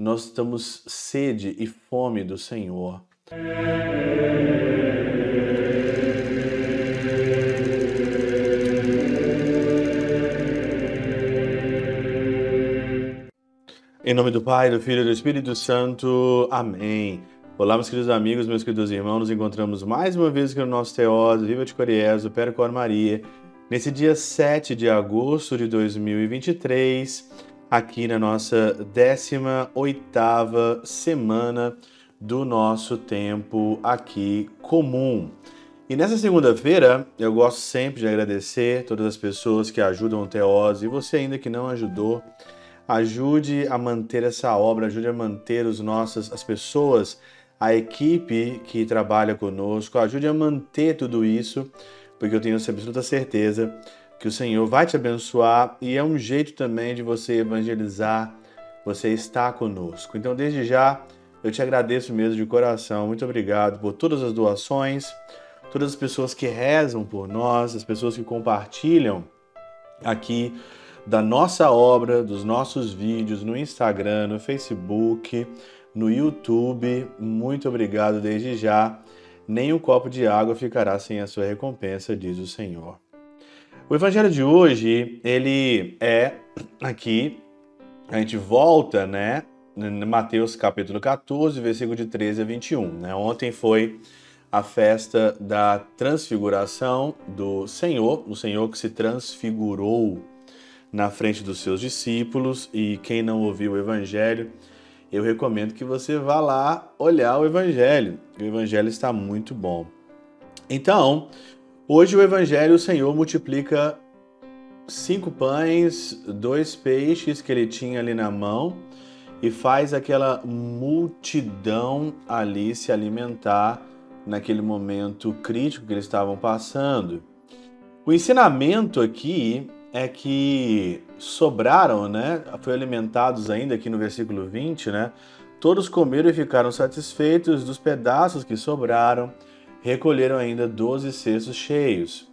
nós estamos sede e fome do Senhor. Em nome do Pai, do Filho e do Espírito Santo. Amém. Olá, meus queridos amigos, meus queridos irmãos. Nos encontramos mais uma vez aqui no nosso Teóso, Viva de Coriezo, Percor Maria, nesse dia 7 de agosto de 2023, aqui na nossa 18ª semana do nosso tempo aqui comum. E nessa segunda-feira, eu gosto sempre de agradecer todas as pessoas que ajudam o Teóso e você ainda que não ajudou, ajude a manter essa obra, ajude a manter os nossos, as pessoas, a equipe que trabalha conosco, ajude a manter tudo isso, porque eu tenho absoluta certeza que o Senhor vai te abençoar e é um jeito também de você evangelizar, você está conosco. Então, desde já, eu te agradeço mesmo de coração. Muito obrigado por todas as doações, todas as pessoas que rezam por nós, as pessoas que compartilham aqui da nossa obra, dos nossos vídeos no Instagram, no Facebook, no YouTube. Muito obrigado desde já. Nem um copo de água ficará sem a sua recompensa, diz o Senhor. O evangelho de hoje, ele é aqui, a gente volta, né, Mateus capítulo 14, versículo de 13 a 21. Né? Ontem foi a festa da transfiguração do Senhor, o Senhor que se transfigurou na frente dos seus discípulos. E quem não ouviu o Evangelho, eu recomendo que você vá lá olhar o Evangelho. O Evangelho está muito bom. Então, hoje o Evangelho, o Senhor multiplica cinco pães, dois peixes que ele tinha ali na mão e faz aquela multidão ali se alimentar naquele momento crítico que eles estavam passando. O ensinamento aqui é que sobraram, né? Foi alimentados ainda aqui no versículo 20, né? Todos comeram e ficaram satisfeitos dos pedaços que sobraram, recolheram ainda doze cestos cheios.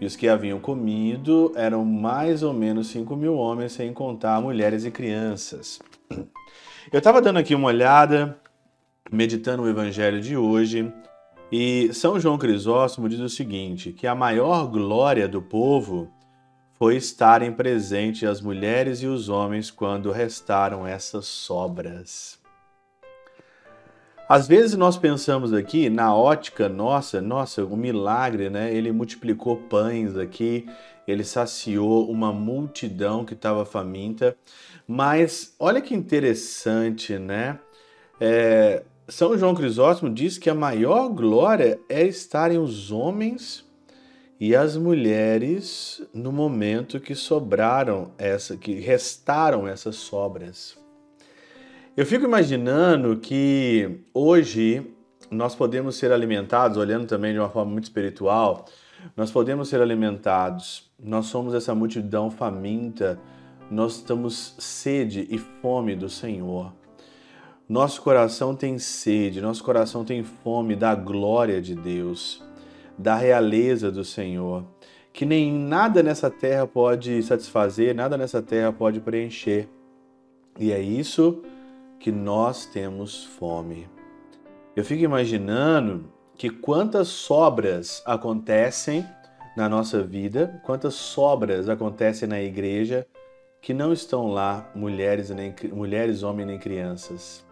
E os que haviam comido eram mais ou menos cinco mil homens, sem contar mulheres e crianças. Eu estava dando aqui uma olhada, meditando o evangelho de hoje, e São João Crisóstomo diz o seguinte: que a maior glória do povo foi estarem presentes as mulheres e os homens quando restaram essas sobras. Às vezes nós pensamos aqui na ótica nossa, nossa, o milagre, né? Ele multiplicou pães aqui, ele saciou uma multidão que estava faminta. Mas olha que interessante, né? É, São João Crisóstomo diz que a maior glória é estarem os homens e as mulheres no momento que sobraram essa, que restaram essas sobras. Eu fico imaginando que hoje nós podemos ser alimentados, olhando também de uma forma muito espiritual, nós podemos ser alimentados. Nós somos essa multidão faminta, nós estamos sede e fome do Senhor. Nosso coração tem sede, nosso coração tem fome da glória de Deus da realeza do Senhor, que nem nada nessa terra pode satisfazer, nada nessa terra pode preencher. E é isso que nós temos fome. Eu fico imaginando que quantas sobras acontecem na nossa vida, quantas sobras acontecem na igreja que não estão lá mulheres, nem, mulheres homens nem crianças.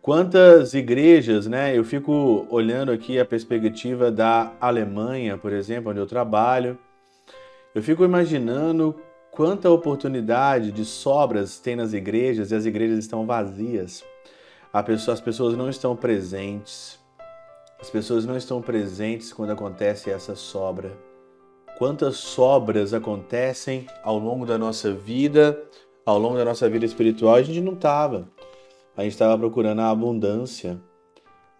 Quantas igrejas, né? Eu fico olhando aqui a perspectiva da Alemanha, por exemplo, onde eu trabalho. Eu fico imaginando quanta oportunidade de sobras tem nas igrejas e as igrejas estão vazias. As pessoas não estão presentes. As pessoas não estão presentes quando acontece essa sobra. Quantas sobras acontecem ao longo da nossa vida, ao longo da nossa vida espiritual, a gente não estava a gente estava procurando a abundância,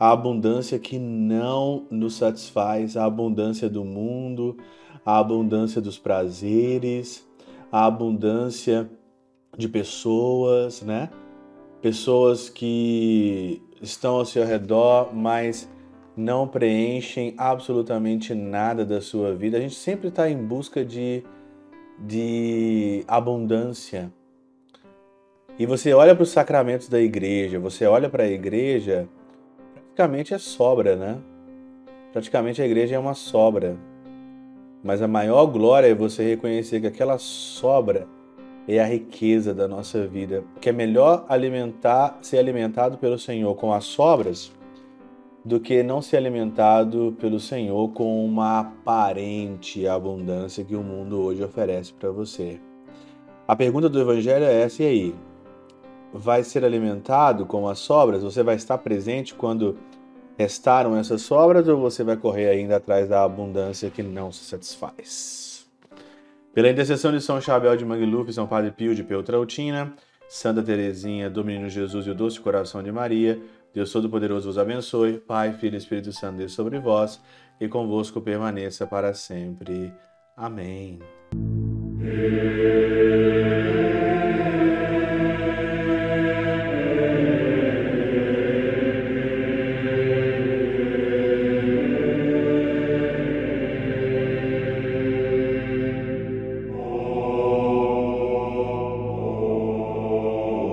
a abundância que não nos satisfaz, a abundância do mundo, a abundância dos prazeres, a abundância de pessoas, né? Pessoas que estão ao seu redor, mas não preenchem absolutamente nada da sua vida. A gente sempre está em busca de, de abundância, E você olha para os sacramentos da igreja, você olha para a igreja, praticamente é sobra, né? Praticamente a igreja é uma sobra. Mas a maior glória é você reconhecer que aquela sobra é a riqueza da nossa vida, que é melhor alimentar, ser alimentado pelo Senhor com as sobras do que não ser alimentado pelo Senhor com uma aparente abundância que o mundo hoje oferece para você. A pergunta do Evangelho é essa, e aí? Vai ser alimentado com as sobras? Você vai estar presente quando restaram essas sobras ou você vai correr ainda atrás da abundância que não se satisfaz? Pela intercessão de São Chabel de Mangluf, São Padre Pio de Peltrautina, Santa Teresinha, do Menino Jesus e o Doce Coração de Maria, Deus Todo-Poderoso vos abençoe, Pai, Filho e Espírito Santo, Deus sobre vós e convosco permaneça para sempre. Amém.